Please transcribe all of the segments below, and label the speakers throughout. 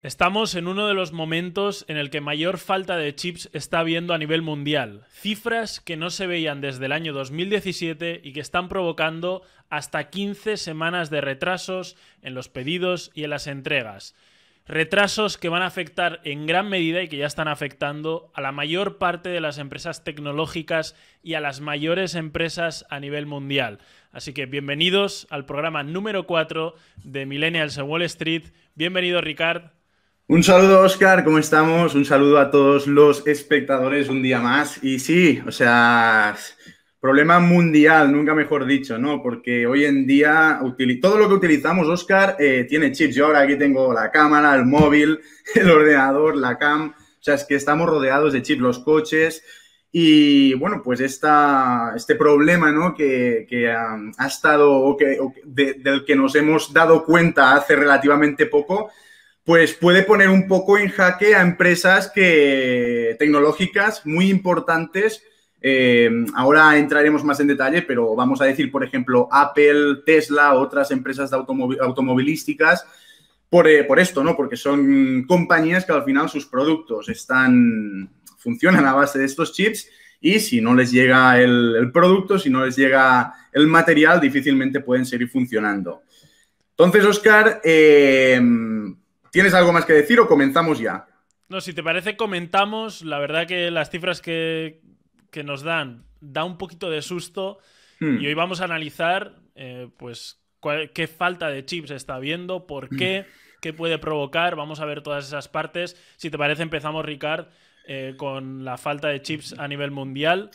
Speaker 1: Estamos en uno de los momentos en el que mayor falta de chips está habiendo a nivel mundial. Cifras que no se veían desde el año 2017 y que están provocando hasta 15 semanas de retrasos en los pedidos y en las entregas. Retrasos que van a afectar en gran medida y que ya están afectando a la mayor parte de las empresas tecnológicas y a las mayores empresas a nivel mundial. Así que bienvenidos al programa número 4 de Millennials en Wall Street. Bienvenido, Ricard.
Speaker 2: Un saludo, Oscar, ¿cómo estamos? Un saludo a todos los espectadores un día más. Y sí, o sea, problema mundial, nunca mejor dicho, ¿no? Porque hoy en día todo lo que utilizamos, Oscar, eh, tiene chips. Yo ahora aquí tengo la cámara, el móvil, el ordenador, la cam. O sea, es que estamos rodeados de chips, los coches. Y bueno, pues esta, este problema ¿no? que, ha estado, que, del que nos hemos dado cuenta hace relativamente poco, pues puede poner un poco en jaque a empresas que, tecnológicas muy importantes. Eh, ahora entraremos más en detalle, pero vamos a decir, por ejemplo, Apple, Tesla, otras empresas de automovilísticas, por, eh, por, esto, ¿no? Porque son compañías que al final sus productos están, funcionan a base de estos chips y si no les llega el, producto, si no les llega el material, difícilmente pueden seguir funcionando. Entonces, Oscar, eh, ¿Tienes algo más que decir o comenzamos ya?
Speaker 1: No, si te parece, comentamos. La verdad que las cifras que, nos dan da un poquito de susto. Hmm. Y hoy vamos a analizar, eh, pues, qué falta de chips está habiendo, por qué, hmm. qué puede provocar. Vamos a ver todas esas partes. Si te parece, empezamos, Ricard, eh, con la falta de chips a nivel mundial.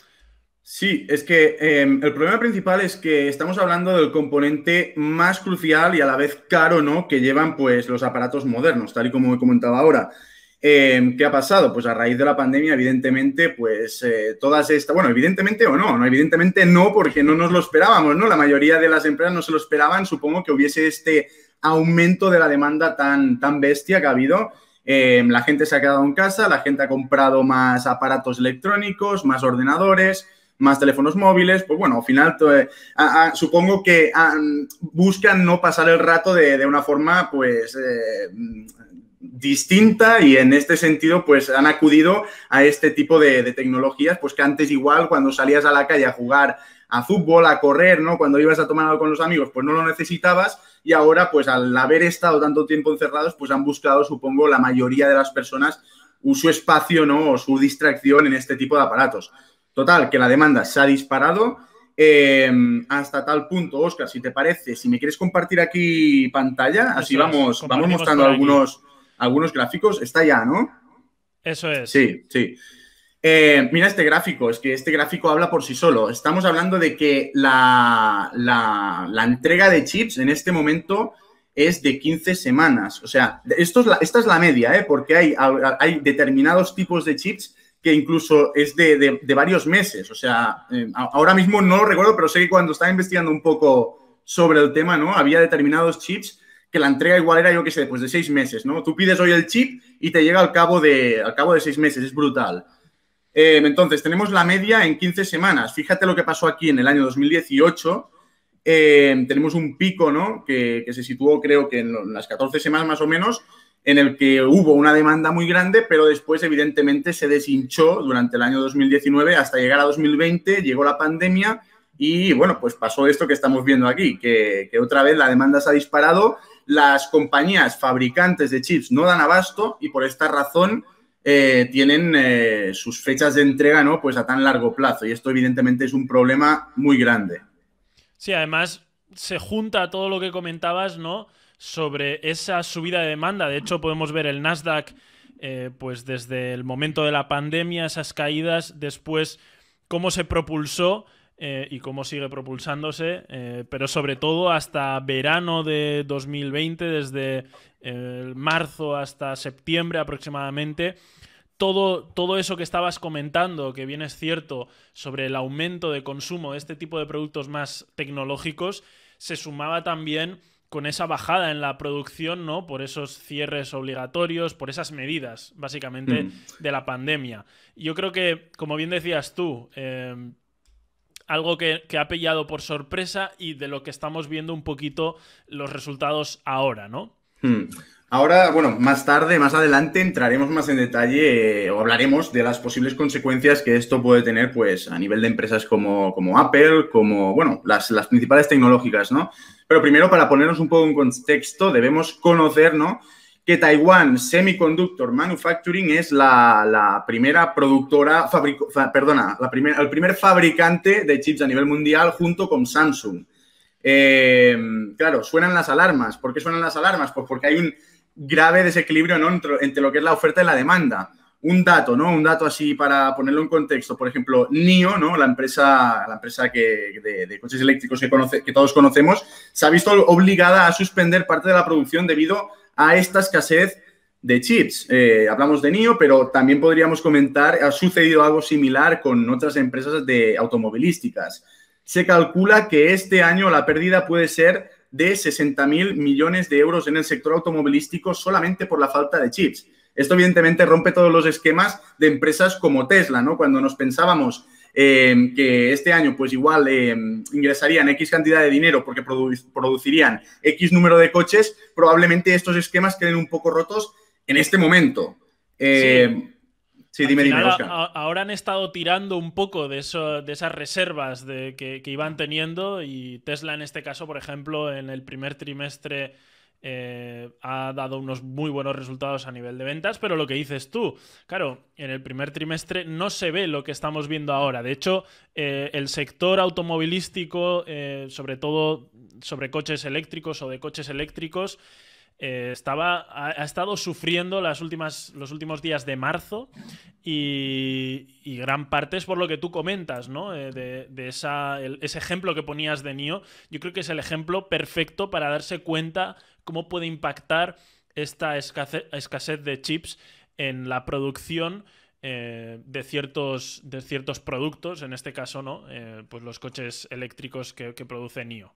Speaker 2: Sí, es que em, el problema principal es que estamos hablando del componente más crucial y a la vez caro, ¿no? Que llevan pues los aparatos modernos, tal y como he comentado ahora. Em, ¿Qué ha pasado? Pues a raíz de la pandemia, evidentemente, pues eh, todas estas, bueno, evidentemente o no, no, evidentemente no, porque no nos lo esperábamos, ¿no? La mayoría de las empresas no se lo esperaban, supongo que hubiese este aumento de la demanda tan, tan bestia que ha habido. Em, la gente se ha quedado en casa, la gente ha comprado más aparatos electrónicos, más ordenadores, más teléfonos móviles, pues bueno, al final eh, supongo que buscan no pasar el rato de, una forma pues eh, distinta y en este sentido pues han acudido a este tipo de, tecnologías, pues que antes igual cuando salías a la calle a jugar a fútbol, a correr, ¿no? Cuando ibas a tomar algo con los amigos, pues no lo necesitabas y ahora pues al haber estado tanto tiempo encerrados, pues han buscado, supongo, la mayoría de las personas su espacio, ¿no? O su distracción en este tipo de aparatos. Total, que la demanda se ha disparado em, hasta tal punto, Oscar, si te parece, si me quieres compartir aquí pantalla, así vamos, vamos mostrando algunos, algunos gráficos. Está ya, ¿no?
Speaker 1: Eso es.
Speaker 2: Sí, sí. Eh, mira este gráfico, es que este gráfico habla por sí solo. Estamos hablando de que la, la, entrega de chips en este momento es de 15 semanas. O sea, esto es la, esta es la media, ¿eh? porque hay, hay determinados tipos de chips que incluso es de, varios meses. O sea, eh, ahora mismo no lo recuerdo, pero sé que cuando estaba investigando un poco sobre el tema, ¿no? Había determinados chips que la entrega igual era, yo qué sé, después de seis meses, ¿no? Tú pides hoy el chip y te llega al cabo de, al cabo de seis meses, es brutal. Eh, entonces, tenemos la media en 15 semanas. Fíjate lo que pasó aquí en el año 2018. Eh, tenemos un pico, ¿no? Que, que, se situó, creo que en las 14 semanas más o menos, en el que hubo una demanda muy grande, pero después evidentemente se deshinchó durante el año 2019 hasta llegar a 2020, llegó la pandemia y bueno, pues pasó esto que estamos viendo aquí, que, otra vez la demanda se ha disparado, las compañías fabricantes de chips no dan abasto y por esta razón eh, tienen eh, sus fechas de entrega ¿no? pues a tan largo plazo y esto evidentemente es un problema muy grande.
Speaker 1: Sí, además se junta todo lo que comentabas, ¿no? Sobre esa subida de demanda. De hecho, podemos ver el Nasdaq, eh, pues desde el momento de la pandemia, esas caídas, después cómo se propulsó eh, y cómo sigue propulsándose, eh, pero sobre todo hasta verano de 2020, desde marzo hasta septiembre aproximadamente. Todo, todo, eso que estabas comentando, que bien es cierto, sobre el aumento de consumo de este tipo de productos más tecnológicos, se sumaba también con esa bajada en la producción, ¿no? Por esos cierres obligatorios, por esas medidas, básicamente, mm. de la pandemia. Yo creo que, como bien decías tú, em, algo que, ha pillado por sorpresa y de lo que estamos viendo un poquito los resultados ahora, ¿no?
Speaker 2: Mm. Ahora, bueno, más tarde, más adelante, entraremos más en detalle eh, o hablaremos de las posibles consecuencias que esto puede tener, pues, a nivel de empresas como, como Apple, como, bueno, las, las, principales tecnológicas, ¿no? Pero primero, para ponernos un poco en contexto, debemos conocer, ¿no? Que Taiwan Semiconductor Manufacturing es la, primera productora, perdona, la el primer fabricante de chips a nivel mundial junto con Samsung. Eh, claro, suenan las alarmas. ¿Por qué suenan las alarmas? Pues porque hay un grave desequilibrio entre, lo que es la oferta y la demanda. Un dato, ¿no? Un dato así para ponerlo en contexto. Por ejemplo, NIO, ¿no? La empresa, la empresa que, de, de, coches eléctricos que, conoce, que todos conocemos, se ha visto obligada a suspender parte de la producción debido a esta escasez de chips. Eh, hablamos de NIO, pero también podríamos comentar, ha sucedido algo similar con otras empresas de automovilísticas. Se calcula que este año la pérdida puede ser de 60 mil millones de euros en el sector automovilístico solamente por la falta de chips. Esto evidentemente rompe todos los esquemas de empresas como Tesla, ¿no? Cuando nos pensábamos eh, que este año pues igual eh, ingresarían X cantidad de dinero porque produ producirían X número de coches, probablemente estos esquemas queden un poco rotos en este momento. Eh. Sí,
Speaker 1: dime, final, dime, Oscar. Ahora han estado tirando un poco de, eso, de esas reservas de, que, que, iban teniendo y Tesla en este caso, por ejemplo, en el primer trimestre eh, ha dado unos muy buenos resultados a nivel de ventas, pero lo que dices tú, claro, en el primer trimestre no se ve lo que estamos viendo ahora. De hecho, eh, el sector automovilístico, eh, sobre todo sobre coches eléctricos o de coches eléctricos, eh, estaba, ha, estado sufriendo las últimas, los últimos días de marzo y, gran parte es por lo que tú comentas, ¿no? Eh, de, esa, ese ejemplo que ponías de NIO, yo creo que es el ejemplo perfecto para darse cuenta cómo puede impactar esta escasez, de chips en la producción eh, de, ciertos, de ciertos productos, en este caso, ¿no? Pues los coches eléctricos que produce NIO.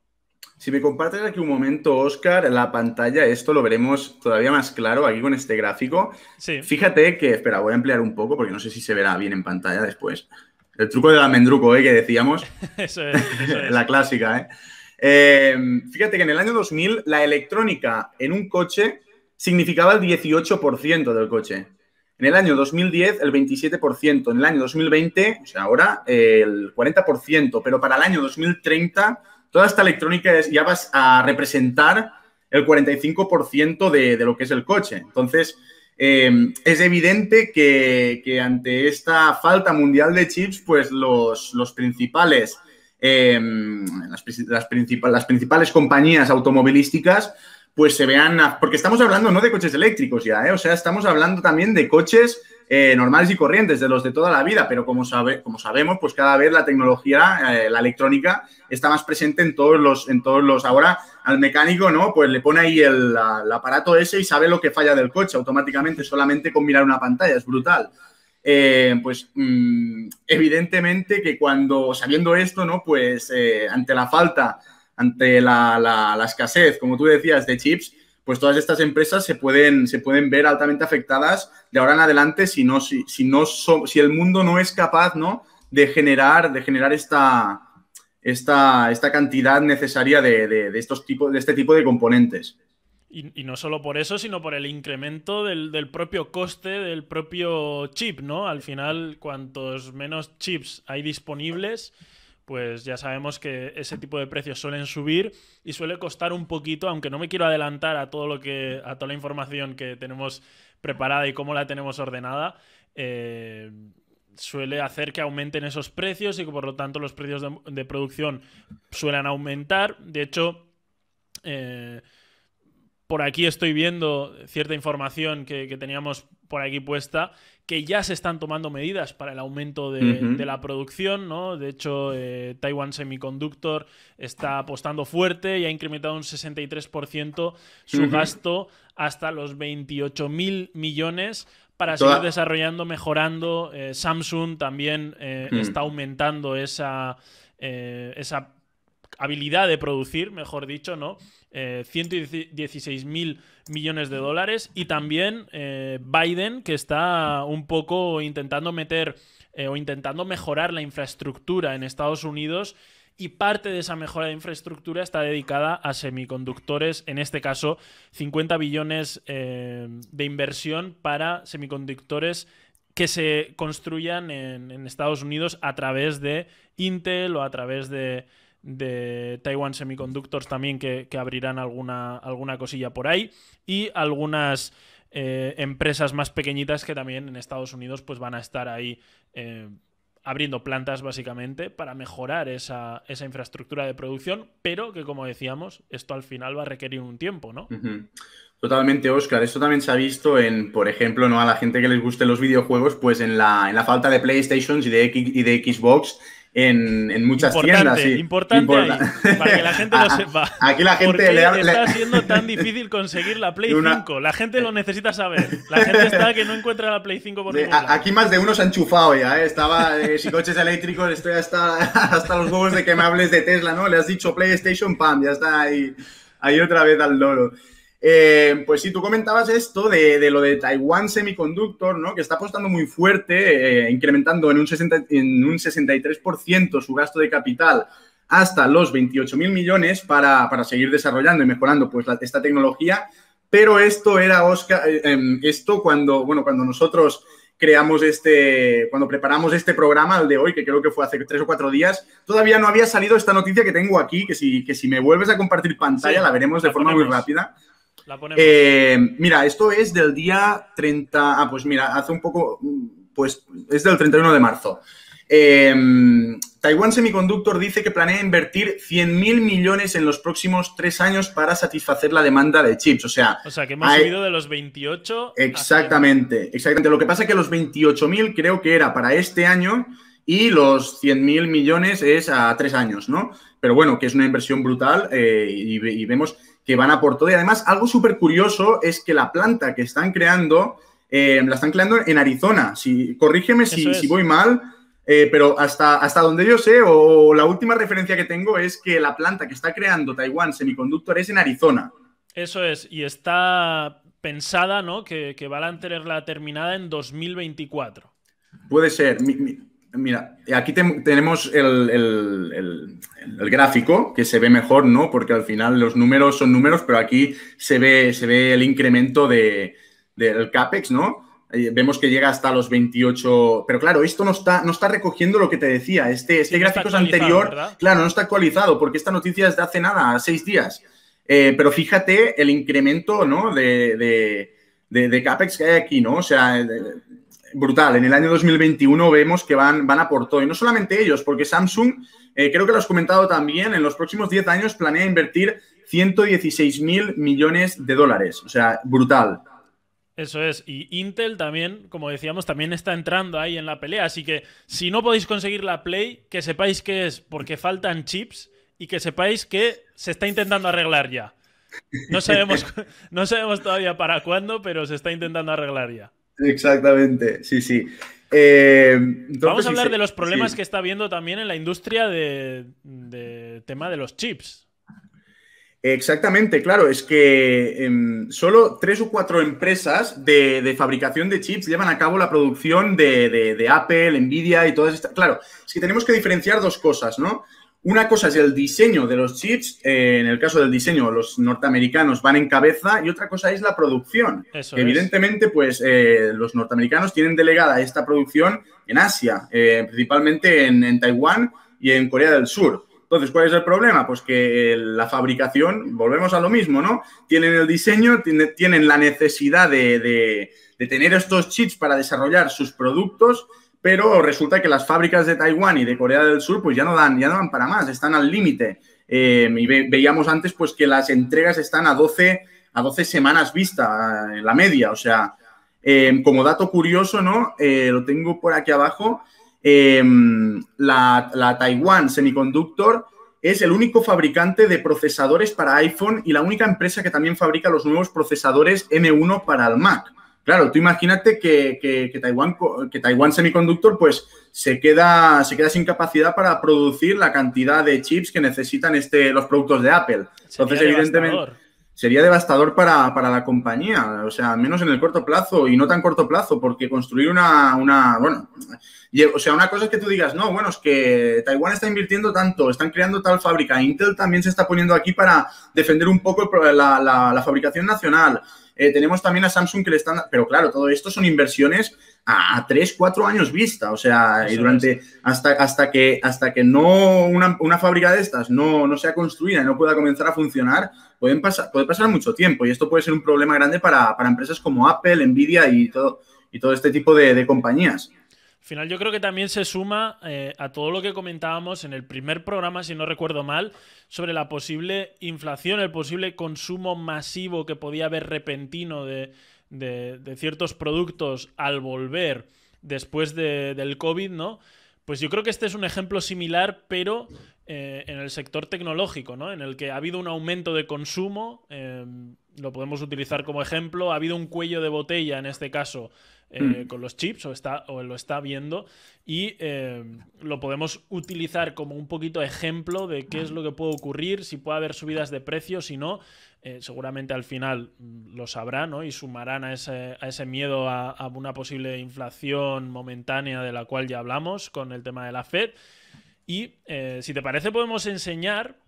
Speaker 2: Si me compartes aquí un momento, Oscar, la pantalla, esto lo veremos todavía más claro aquí con este gráfico.
Speaker 1: Sí.
Speaker 2: Fíjate que, espera, voy a ampliar un poco porque no sé si se verá bien en pantalla después. El truco del almendruco, ¿eh? Que decíamos.
Speaker 1: eso es, eso es.
Speaker 2: la clásica, ¿eh? ¿eh? Fíjate que en el año 2000 la electrónica en un coche significaba el 18% del coche. En el año 2010 el 27%, en el año 2020, o sea, ahora el 40%, pero para el año 2030 toda esta electrónica es, ya vas a representar el 45% de, de, lo que es el coche. Entonces, eh, es evidente que, ante esta falta mundial de chips, pues los, los principales, eh, las, las principales compañías automovilísticas, pues se vean, porque estamos hablando no de coches eléctricos ya, ¿eh? o sea, estamos hablando también de coches eh, normales y corrientes, de los de toda la vida, pero como, sabe, como sabemos, pues cada vez la tecnología, eh, la electrónica, está más presente en todos los, en todos los. Ahora al mecánico, ¿no? Pues le pone ahí el, aparato ese y sabe lo que falla del coche automáticamente, solamente con mirar una pantalla, es brutal. Eh, pues mmm, evidentemente que cuando, sabiendo esto, ¿no? Pues ante la falta, ante la, la, escasez, como tú decías, de chips, pues todas estas empresas se pueden, se pueden ver altamente afectadas de ahora en adelante si, no, si, si, no si el mundo no es capaz ¿no? de generar, de generar esta, esta, esta cantidad necesaria de, de, de, estos de este tipo de componentes.
Speaker 1: Y, y, no solo por eso, sino por el incremento del, del, propio coste del propio chip, ¿no? Al final, cuantos menos chips hay disponibles, pues ya sabemos que ese tipo de precios suelen subir y suele costar un poquito, aunque no me quiero adelantar a todo lo que. a toda la información que tenemos preparada y cómo la tenemos ordenada. Eh, suele hacer que aumenten esos precios y que por lo tanto los precios de, de producción suelen aumentar. De hecho, eh, por aquí estoy viendo cierta información que, que, teníamos por aquí puesta que ya se están tomando medidas para el aumento de, uh -huh. de la producción, ¿no? De hecho, eh, Taiwan Semiconductor está apostando fuerte y ha incrementado un 63% su uh -huh. gasto hasta los 28 mil millones para Toda... seguir desarrollando, mejorando. Eh, Samsung también eh, uh -huh. está aumentando esa, eh, esa habilidad de producir, mejor dicho, ¿no? Eh, 116 mil millones de dólares y también eh, Biden que está un poco intentando meter eh, o intentando mejorar la infraestructura en Estados Unidos y parte de esa mejora de infraestructura está dedicada a semiconductores, en este caso 50 billones eh, de inversión para semiconductores que se construyan en, Estados Unidos a través de Intel o a través de, Taiwan Semiconductors también que, abrirán alguna, alguna cosilla por ahí y algunas eh, empresas más pequeñitas que también en Estados Unidos pues van a estar ahí eh, abriendo plantas básicamente para mejorar esa, infraestructura de producción, pero que como decíamos, esto al final va a requerir un tiempo, ¿no?
Speaker 2: Totalmente, Oscar. Esto también se ha visto en, por ejemplo, ¿no? a la gente que les guste los videojuegos, pues en la, en la falta de PlayStation y de, y de Xbox en, muchas tiendas.
Speaker 1: Sí. Importante, para que la gente lo sepa.
Speaker 2: Aquí la gente
Speaker 1: le, está siendo tan difícil conseguir la Play 5. La gente lo necesita saber. La gente está que no encuentra la Play 5 por
Speaker 2: de, Aquí más de uno se ha enchufado ya, ¿eh? Estaba, eh, si coches eléctricos, estoy hasta, hasta los huevos de que me hables de Tesla, ¿no? Le has dicho PlayStation, pam, ya está ahí, ahí otra vez al loro. Eh, pues sí, tú comentabas esto de, lo de Taiwan Semiconductor, ¿no? Que está apostando muy fuerte, eh, incrementando en un, 60, en un 63% su gasto de capital hasta los 28 mil millones para, seguir desarrollando y mejorando pues, esta tecnología. Pero esto era, Oscar, eh, em, esto cuando, bueno, cuando nosotros creamos este, cuando preparamos este programa, el de hoy, que creo que fue hace tres o cuatro días, todavía no había salido esta noticia que tengo aquí, que si, que si me vuelves a compartir pantalla la veremos de forma muy rápida. Eh, mira, esto es del día 30. Ah, pues mira, hace un poco. Pues es del 31 de marzo. Eh, Taiwan Semiconductor dice que planea invertir 100.000 millones en los próximos tres años para satisfacer la demanda de chips. O sea,
Speaker 1: o sea que hemos subido de los 28.
Speaker 2: Exactamente, exactamente. Lo que pasa es que los 28.000 creo que era para este año y los 100.000 millones es a tres años, ¿no? Pero bueno, que es una inversión brutal eh, y, vemos que van a por todo. Y además, algo súper curioso es que la planta que están creando, eh, la están creando en Arizona. Si, corrígeme si, voy mal, eh, pero hasta, hasta donde yo sé, o la última referencia que tengo es que la planta que está creando Taiwan Semiconductor es en Arizona.
Speaker 1: Eso es, y está pensada, ¿no? Que, que van a tenerla terminada en 2024.
Speaker 2: Puede ser. Mira, aquí tenemos el, gráfico que se ve mejor, ¿no? Porque al final los números son números, pero aquí se ve, se ve el incremento de, del CAPEX, ¿no? Eh, vemos que llega hasta los 28. Pero claro, esto no está, no está recogiendo lo que te decía. Este, este gráfico es anterior. Claro, no está actualizado porque esta noticia es de hace nada, seis días. Eh, pero fíjate el incremento, ¿no? De, de, de, CAPEX que hay aquí, ¿no? O sea, brutal. En el año 2021 vemos que van, van a por todo. Y no solamente ellos, porque Samsung, eh, creo que lo has comentado también, en los próximos 10 años planea invertir 116 mil millones de dólares. O sea, brutal.
Speaker 1: Eso es. Y Intel también, como decíamos, también está entrando ahí en la pelea. Así que si no podéis conseguir la Play, que sepáis que es porque faltan chips y que sepáis que se está intentando arreglar ya. No sabemos, no sabemos todavía para cuándo, pero se está intentando arreglar ya.
Speaker 2: Exactamente, sí, sí. Eh,
Speaker 1: Vamos a hablar de los problemas que está habiendo también en la industria de, tema de los chips.
Speaker 2: Exactamente, claro, es que em, solo tres o cuatro empresas de, fabricación de chips llevan a cabo la producción de, de Apple, Nvidia y todas estas. Claro, es que tenemos que diferenciar dos cosas, ¿no? Una cosa es el diseño de los chips, eh, en el caso del diseño los norteamericanos van en cabeza y otra cosa es la producción. Evidentemente, pues eh, los norteamericanos tienen delegada esta producción en Asia, eh, principalmente en, Taiwán y en Corea del Sur. Entonces, ¿cuál es el problema? Pues que la fabricación, volvemos a lo mismo, ¿no? Tienen el diseño, tienen la necesidad de tener estos chips para desarrollar sus productos pero resulta que las fábricas de Taiwán y de Corea del Sur pues ya no dan, ya no dan para más, están al límite. Eh, veíamos antes pues que las entregas están a 12, a 12 semanas vista, en la media, o sea, eh, como dato curioso, ¿no? Eh, lo tengo por aquí abajo, la, la Taiwan Semiconductor es el único fabricante de procesadores para iPhone y la única empresa que también fabrica los nuevos procesadores M1 para el Mac. Claro, tú imagínate que, que, Taiwán, que Taiwán Semiconductor pues, se, queda, se queda sin capacidad para producir la cantidad de chips que necesitan este, los productos de Apple. Entonces, evidentemente, sería devastador para, la compañía, o sea, menos en el corto plazo y no tan corto plazo, porque construir una, una, bueno, o sea, una cosa es que tú digas, no, bueno, es que Taiwán está invirtiendo tanto, están creando tal fábrica, Intel también se está poniendo aquí para defender un poco la, la fabricación nacional. Eh, tenemos también a Samsung que le están... Pero claro, todo esto son inversiones a, tres, cuatro años vista. O sea, y durante... Hasta, hasta, que, hasta que no una, fábrica de estas no, no sea construida y no pueda comenzar a funcionar, pueden pasar, puede pasar mucho tiempo. Y esto puede ser un problema grande para, empresas como Apple, Nvidia y todo, y todo este tipo de compañías
Speaker 1: final yo creo que también se suma eh, a todo lo que comentábamos en el primer programa, si no recuerdo mal, sobre la posible inflación, el posible consumo masivo que podía haber repentino de, ciertos productos al volver después del COVID, ¿no? Pues yo creo que este es un ejemplo similar, pero eh, en el sector tecnológico, ¿no? En el que ha habido un aumento de consumo, eh, lo podemos utilizar como ejemplo, ha habido un cuello de botella, en este caso, eh, mm. con los chips o, está, o lo está viendo y eh, lo podemos utilizar como un poquito ejemplo de qué es lo que puede ocurrir, si puede haber subidas de precios, si no, eh, seguramente al final mm, lo sabrán y sumarán a ese, a ese miedo a, a, una posible inflación momentánea de la cual ya hablamos con el tema de la Fed. Y si te parece podemos enseñar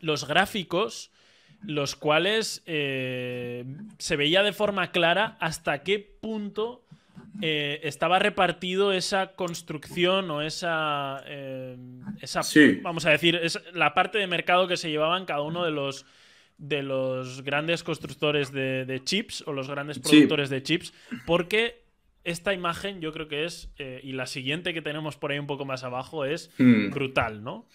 Speaker 1: los gráficos los cuales eh, se veía de forma clara hasta qué punto eh, estaba repartido esa construcción o esa, eh, esa vamos a decir, es la parte de mercado que se llevaban cada uno de los de los grandes constructores de, chips o los grandes productores de chips, porque esta imagen yo creo que es, y la siguiente que tenemos por ahí un poco más abajo, es hmm. brutal, ¿no?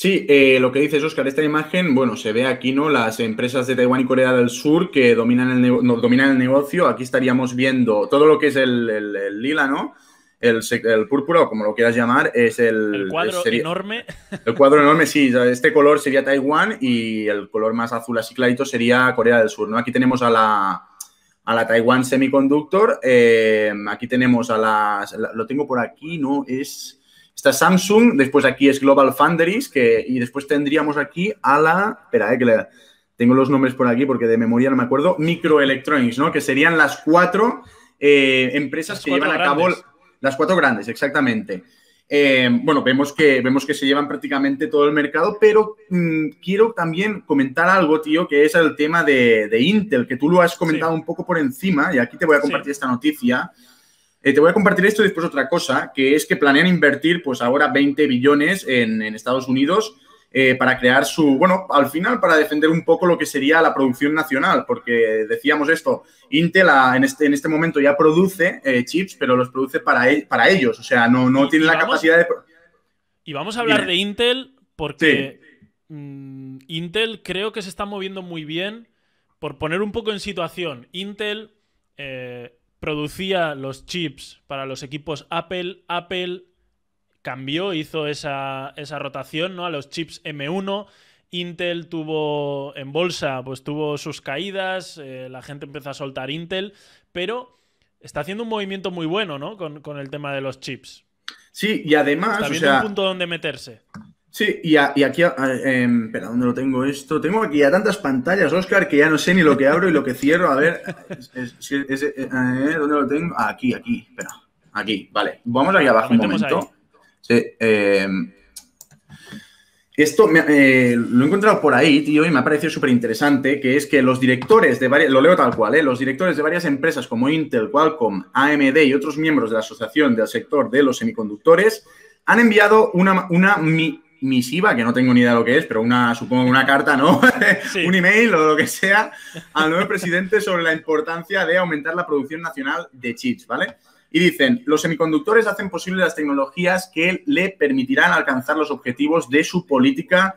Speaker 2: Sí, eh, lo que dices, Oscar, esta imagen, bueno, se ve aquí, ¿no? Las empresas de Taiwán y Corea del Sur que dominan el, dominan el negocio. Aquí estaríamos viendo todo lo que es el, lila, ¿no? El, el, púrpura, o como lo quieras llamar, es el...
Speaker 1: El cuadro enorme.
Speaker 2: El cuadro enorme, sí. Este color sería Taiwán y el color más azul así clarito sería Corea del Sur, ¿no? Aquí tenemos a la, a la Taiwan Semiconductor. Eh, aquí tenemos a las... Lo tengo por aquí, ¿no? Es... Está Samsung, después aquí es Global Foundries, que, y después tendríamos aquí a la, espera, eh, que le, tengo los nombres por aquí porque de memoria no me acuerdo, Microelectronics, ¿no? Que serían las cuatro eh, empresas que llevan a cabo, las cuatro grandes, exactamente. Eh, bueno, vemos que, vemos que se llevan prácticamente todo el mercado, pero mm, quiero también comentar algo, tío, que es el tema de, Intel, que tú lo has comentado un poco por encima, y aquí te voy a compartir esta noticia. Eh, te voy a compartir esto y después otra cosa, que es que planean invertir pues ahora 20 billones en, Estados Unidos eh, para crear su, bueno, al final para defender un poco lo que sería la producción nacional, porque decíamos esto, Intel en, este, en este momento ya produce eh, chips, pero los produce para, e, para ellos, o sea, no, no tiene la capacidad de...
Speaker 1: Y vamos a hablar de Intel porque mm, Intel creo que se está moviendo muy bien. Por poner un poco en situación, Intel producía los chips para los equipos Apple. Apple cambió, hizo esa, rotación ¿no? a los chips M1. Intel tuvo en bolsa, pues tuvo sus caídas, eh, la gente empezó a soltar Intel, pero está haciendo un movimiento muy bueno, ¿no? Con, el tema de los chips.
Speaker 2: Sí, y además.
Speaker 1: Está viendo un punto donde meterse.
Speaker 2: Sí, y, aquí, em, espera, ¿dónde lo tengo esto? Tengo aquí ya tantas pantallas, Oscar, que ya no sé ni lo que abro y lo que cierro. A ver, eh, ¿dónde lo tengo? Ah, aquí, aquí, espera, aquí, vale. Vamos aquí abajo un momento. Sí, em, esto eh, lo he encontrado por ahí, tío, y me ha parecido súper interesante, que es que los directores de varias, lo leo tal cual, ¿eh? los directores de varias empresas como Intel, Qualcomm, AMD y otros miembros de la Asociación del Sector de los Semiconductores han enviado una, una misiva, que no tengo ni idea de lo que es, pero una, supongo una carta, ¿no? un email o lo que sea, al nuevo presidente sobre la importancia de aumentar la producción nacional de chips, ¿vale? Y dicen, los semiconductores hacen posible las tecnologías que le permitirán alcanzar los objetivos de su política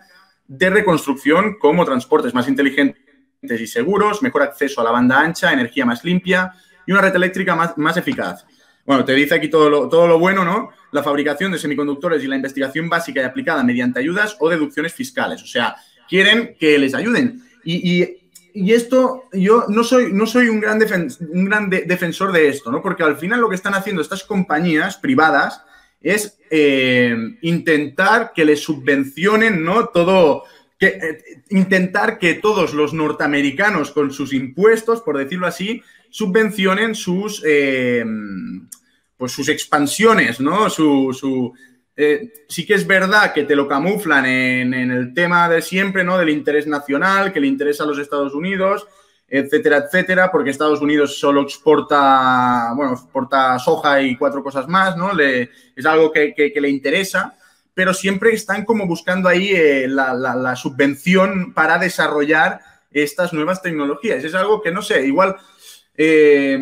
Speaker 2: de reconstrucción como transportes más inteligentes y seguros, mejor acceso a la banda ancha, energía más limpia y una red eléctrica más, más eficaz. Bueno, te dice aquí todo lo, todo lo bueno, ¿no? La fabricación de semiconductores y la investigación básica y aplicada mediante ayudas o deducciones fiscales. O sea, quieren que les ayuden. Y, esto, yo no soy, no soy un gran, un gran defensor de esto, ¿no? Porque al final lo que están haciendo estas compañías privadas es eh, intentar que les subvencionen, ¿no? Todo, eh, intentar que todos los norteamericanos con sus impuestos, por decirlo así, subvencionen sus, eh, pues sus expansiones, ¿no? Su, eh, sí que es verdad que te lo camuflan en, en, el tema de siempre, ¿no? Del interés nacional, que le interesa a los Estados Unidos, etcétera, etcétera, porque Estados Unidos solo exporta, bueno, exporta soja y cuatro cosas más, ¿no? Le, es algo que, que, le interesa, pero siempre están como buscando ahí eh, la, la, la, subvención para desarrollar estas nuevas tecnologías. Es algo que, no sé, igual... Eh,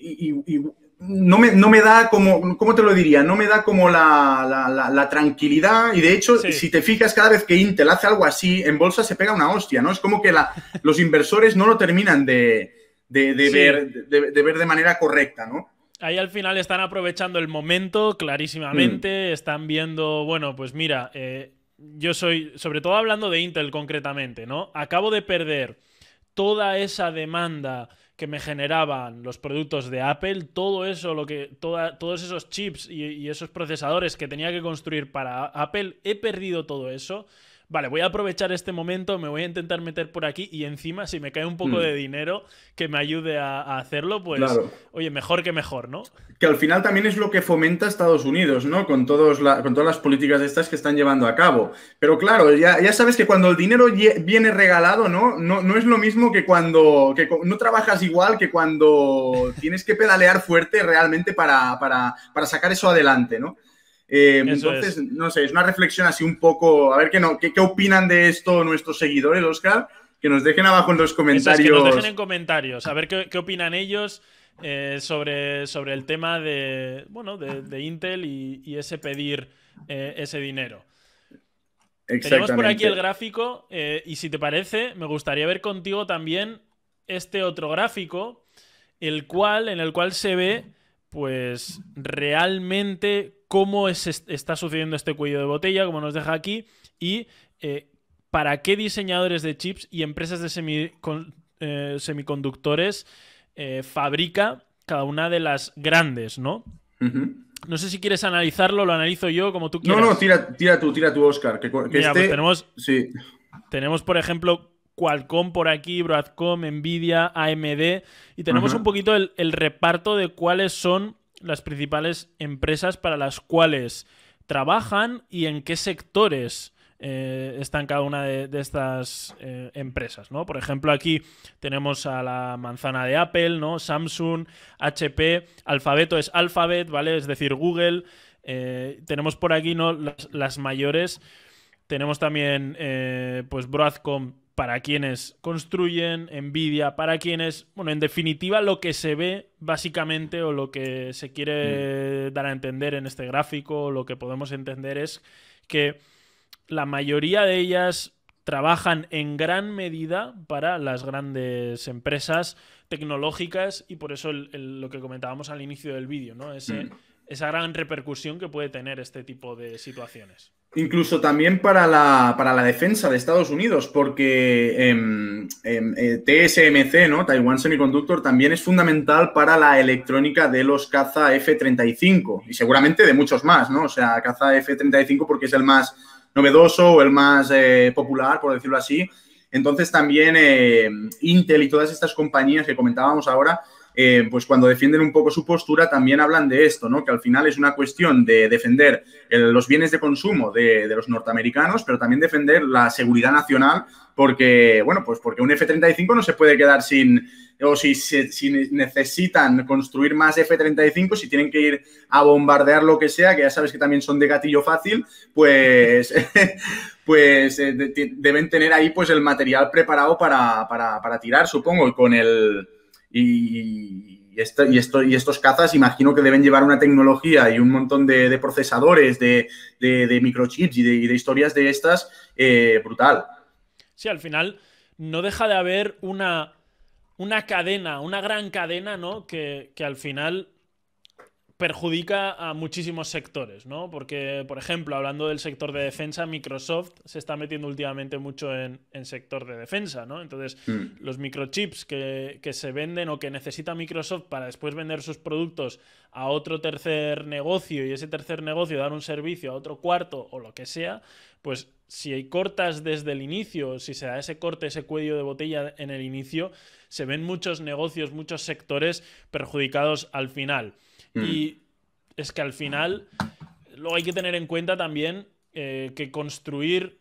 Speaker 2: y, y, no me, no me, da como, ¿cómo te lo diría? No me da como la, la, la tranquilidad y de hecho, sí. si te fijas, cada vez que Intel hace algo así, en bolsa se pega una hostia, ¿no? Es como que los inversores no lo terminan de, de, de sí. ver, de, ver de manera correcta, ¿no?
Speaker 1: Ahí al final están aprovechando el momento clarísimamente, mm. están viendo, bueno, pues mira, eh, yo soy, sobre todo hablando de Intel concretamente, ¿no? Acabo de perder toda esa demanda que me generaban los productos de Apple, todo eso, lo que, toda, todos esos chips y, y, esos procesadores que tenía que construir para Apple, he perdido todo eso. Vale, voy a aprovechar este momento, me voy a intentar meter por aquí y encima, si me cae un poco mm. de dinero que me ayude a, a hacerlo, pues, claro. oye, mejor que mejor, ¿no?
Speaker 2: Que al final también es lo que fomenta Estados Unidos, ¿no? Con, todos la, con todas las políticas estas que están llevando a cabo. Pero claro, ya, ya sabes que cuando el dinero viene regalado, ¿no? No, no es lo mismo que cuando que no trabajas igual que cuando tienes que pedalear fuerte realmente para, para, para sacar eso adelante, ¿no? Eh, entonces, es. no sé, es una reflexión así un poco, a ver qué, no, qué, qué, opinan de esto nuestros seguidores, Oscar, que nos dejen abajo en los comentarios. Es,
Speaker 1: que nos dejen en comentarios, a ver qué, qué opinan ellos eh, sobre, sobre el tema de, bueno, de, de Intel y, y, ese pedir eh, ese dinero. Tenemos por aquí el gráfico eh, y si te parece, me gustaría ver contigo también este otro gráfico, el cual, en el cual se ve pues realmente cómo es, está sucediendo este cuello de botella, como nos deja aquí, y eh, para qué diseñadores de chips y empresas de eh, semiconductores eh, fabrica cada una de las grandes, ¿no? Uh -huh. No sé si quieres analizarlo, lo analizo yo, como tú quieras.
Speaker 2: No, no, tira, tira tú, tira tú, Oscar. Que, que
Speaker 1: Mira,
Speaker 2: este...
Speaker 1: pues tenemos,
Speaker 2: sí.
Speaker 1: tenemos, por ejemplo, Qualcomm por aquí, Broadcom, Nvidia, AMD, y tenemos uh -huh. un poquito el, el reparto de cuáles son las principales empresas para las cuales trabajan y en qué sectores eh, están cada una de, de estas eh, empresas, ¿no? Por ejemplo, aquí tenemos a la manzana de Apple, ¿no? Samsung, HP, Alfabeto es Alphabet, ¿vale? Es decir, Google. Eh, tenemos por aquí, ¿no? Las, las mayores. Tenemos también, pues, Broadcom para quienes construyen, Nvidia, para quienes, bueno, en definitiva lo que se ve básicamente o lo que se quiere mm. dar a entender en este gráfico, lo que podemos entender es que la mayoría de ellas trabajan en gran medida para las grandes empresas tecnológicas y por eso el, el, lo que comentábamos al inicio del vídeo, ¿no? Ese, mm. Esa gran repercusión que puede tener este tipo de situaciones.
Speaker 2: Incluso también para la, para la defensa de Estados Unidos, porque eh, eh, TSMC, ¿no? Taiwan Semiconductor, también es fundamental para la electrónica de los caza F-35 y seguramente de muchos más, ¿no? O sea, caza F-35 porque es el más novedoso o el más eh, popular, por decirlo así. Entonces también eh, Intel y todas estas compañías que comentábamos ahora eh, pues cuando defienden un poco su postura también hablan de esto, ¿no? Que al final es una cuestión de defender el, los bienes de consumo de, los norteamericanos, pero también defender la seguridad nacional, porque, bueno, pues porque un F-35 no se puede quedar sin, o si, si, si, necesitan construir más F-35, si tienen que ir a bombardear lo que sea, que ya sabes que también son de gatillo fácil, pues, pues eh, de, deben tener ahí pues el material preparado para, para, para tirar, supongo, y con el y, esto, y, esto, y, estos cazas imagino que deben llevar una tecnología y un montón de, de procesadores, de, de, microchips y de, historias de estas eh, brutal.
Speaker 1: Sí, al final no deja de haber una, una cadena, una gran cadena, ¿no? Que, que al final perjudica a muchísimos sectores, ¿no? Porque, por ejemplo, hablando del sector de defensa, Microsoft se está metiendo últimamente mucho en, sector de defensa, ¿no? Entonces, hmm. los microchips que, que, se venden o que necesita Microsoft para después vender sus productos a otro tercer negocio y ese tercer negocio dar un servicio a otro cuarto o lo que sea, pues si hay cortas desde el inicio, si se da ese corte, ese cuello de botella en el inicio, se ven muchos negocios, muchos sectores perjudicados al final. Mm. Y es que al final luego hay que tener en cuenta también eh, que construir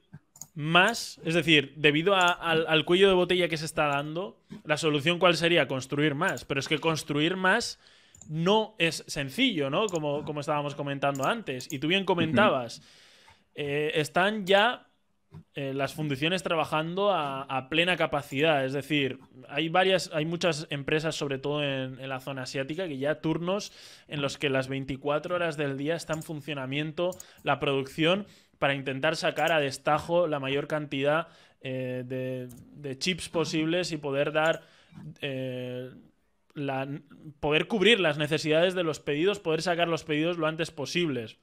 Speaker 1: más, es decir, debido al, cuello de botella que se está dando, la solución cuál sería construir más, pero es que construir más no es sencillo, ¿no? Como, como estábamos comentando antes. Y tú bien comentabas, eh, están ya eh, las fundiciones trabajando a, plena capacidad. Es decir, hay varias, hay muchas empresas, sobre todo en, la zona asiática, que ya turnos en los que las 24 horas del día está en funcionamiento la producción para intentar sacar a destajo la mayor cantidad eh, de, chips posibles y poder dar. Eh, poder cubrir las necesidades de los pedidos, poder sacar los pedidos lo antes posibles.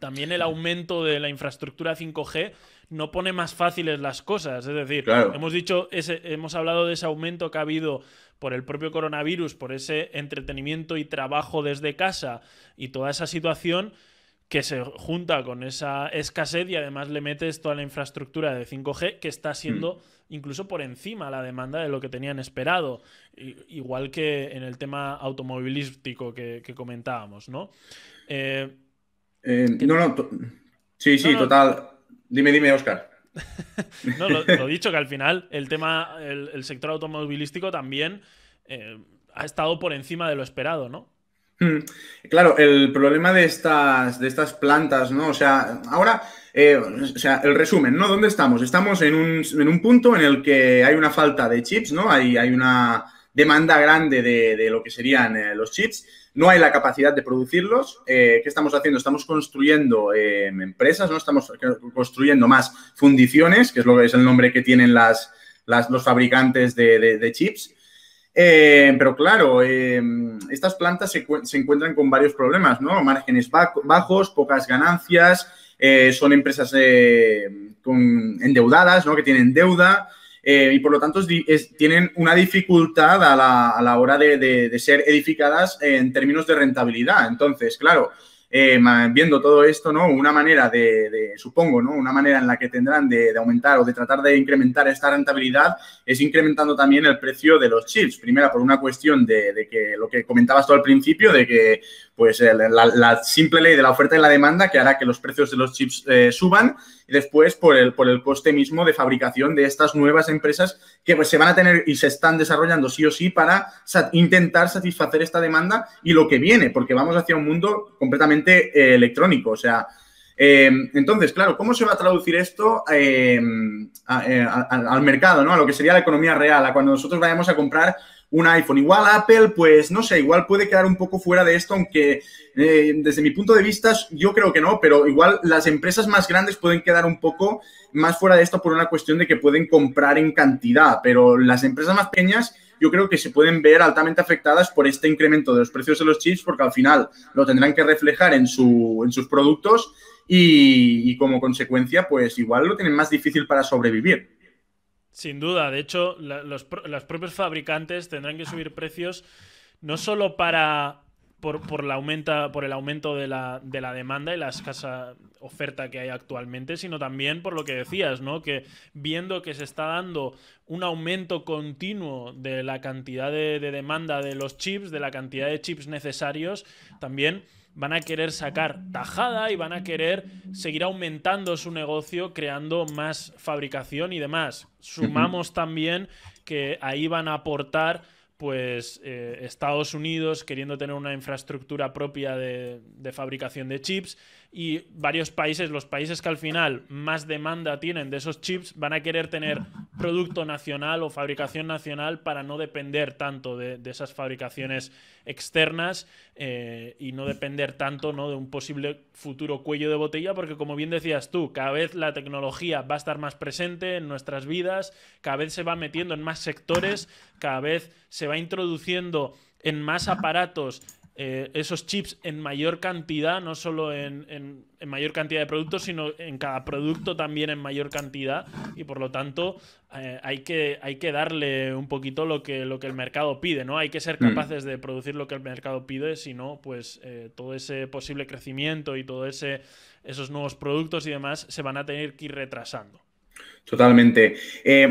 Speaker 1: También el aumento de la infraestructura 5G no pone más fáciles las cosas. Es decir, hemos dicho, hemos hablado de ese aumento que ha habido por el propio coronavirus, por ese entretenimiento y trabajo desde casa y toda esa situación que se junta con esa escasez y además le metes toda la infraestructura de 5G que está siendo mm. incluso por encima la demanda de lo que tenían esperado. igual que en el tema automovilístico que, comentábamos, ¿no?
Speaker 2: Eh, eh, no, no, sí, sí, total. Dime, dime, Oscar.
Speaker 1: no, lo, dicho, que al final el tema, el, sector automovilístico también eh, ha estado por encima de lo esperado, ¿no?
Speaker 2: Hmm. Claro, el problema de estas, de estas plantas, ¿no? O sea, ahora, eh, o sea, el resumen, ¿no? ¿Dónde estamos? Estamos en un, en un, punto en el que hay una falta de chips, ¿no? Hay, hay una demanda grande de, lo que serían los chips no hay la capacidad de producirlos. Eh, ¿Qué estamos haciendo? Estamos construyendo eh, empresas, ¿no? Estamos construyendo más fundiciones, que es lo es el nombre que tienen las, los fabricantes de, chips. Eh, pero claro, estas plantas se, encuentran con varios problemas, ¿no? Márgenes bajos, pocas ganancias, son empresas endeudadas, ¿no? Que tienen deuda. Eh, y por lo tanto tienen una dificultad a la, a la hora de, de, ser edificadas en términos de rentabilidad. Entonces, claro, eh, viendo todo esto, ¿no? Una manera de, supongo, ¿no? Una manera en la que tendrán de, aumentar o de tratar de incrementar esta rentabilidad es incrementando también el precio de los chips. Primera, por una cuestión de, que lo que comentabas tú al principio, de que pues la, simple ley de la oferta y la demanda que hará que los precios de los chips eh, suban y después por el, por el coste mismo de fabricación de estas nuevas empresas que pues, se van a tener y se están desarrollando sí o sí para intentar satisfacer esta demanda y lo que viene, porque vamos hacia un mundo completamente eh, electrónico. O sea, em, entonces, claro, ¿cómo se va a traducir esto em, eh, al mercado, ¿no? a lo que sería la economía real, a cuando nosotros vayamos a comprar un iPhone. Igual Apple, pues no sé, igual puede quedar un poco fuera de esto, aunque eh, desde mi punto de vista yo creo que no, pero igual las empresas más grandes pueden quedar un poco más fuera de esto por una cuestión de que pueden comprar en cantidad, pero las empresas más pequeñas yo creo que se pueden ver altamente afectadas por este incremento de los precios de los chips porque al final lo tendrán que reflejar en, su, en sus productos y, y como consecuencia pues igual lo tienen más difícil para sobrevivir.
Speaker 1: Sin duda, de hecho, los, propios fabricantes tendrán que subir precios no solo para por, la aumenta, por el aumento de la, de la, demanda y la escasa oferta que hay actualmente, sino también por lo que decías, ¿no? Que viendo que se está dando un aumento continuo de la cantidad de demanda de los chips, de la cantidad de chips necesarios, también van a querer sacar tajada y van a querer seguir aumentando su negocio, creando más fabricación y demás. Sumamos también que ahí van a aportar pues eh, Estados Unidos queriendo tener una infraestructura propia de, de, fabricación de chips y varios países, los países que al final más demanda tienen de esos chips, van a querer tener producto nacional o fabricación nacional para no depender tanto de, de esas fabricaciones externas eh, y no depender tanto ¿no? de un posible futuro cuello de botella, porque como bien decías tú, cada vez la tecnología va a estar más presente en nuestras vidas, cada vez se va metiendo en más sectores, cada vez se va introduciendo en más aparatos eh, esos chips en mayor cantidad, no solo en, mayor cantidad de productos, sino en cada producto también en mayor cantidad. Y por lo tanto, eh, hay, que, hay que darle un poquito lo que, lo que el mercado pide, ¿no? Hay que ser mm. capaces de producir lo que el mercado pide, si no, pues eh, todo ese posible crecimiento y todo ese esos nuevos productos y demás se van a tener que ir retrasando.
Speaker 2: Totalmente.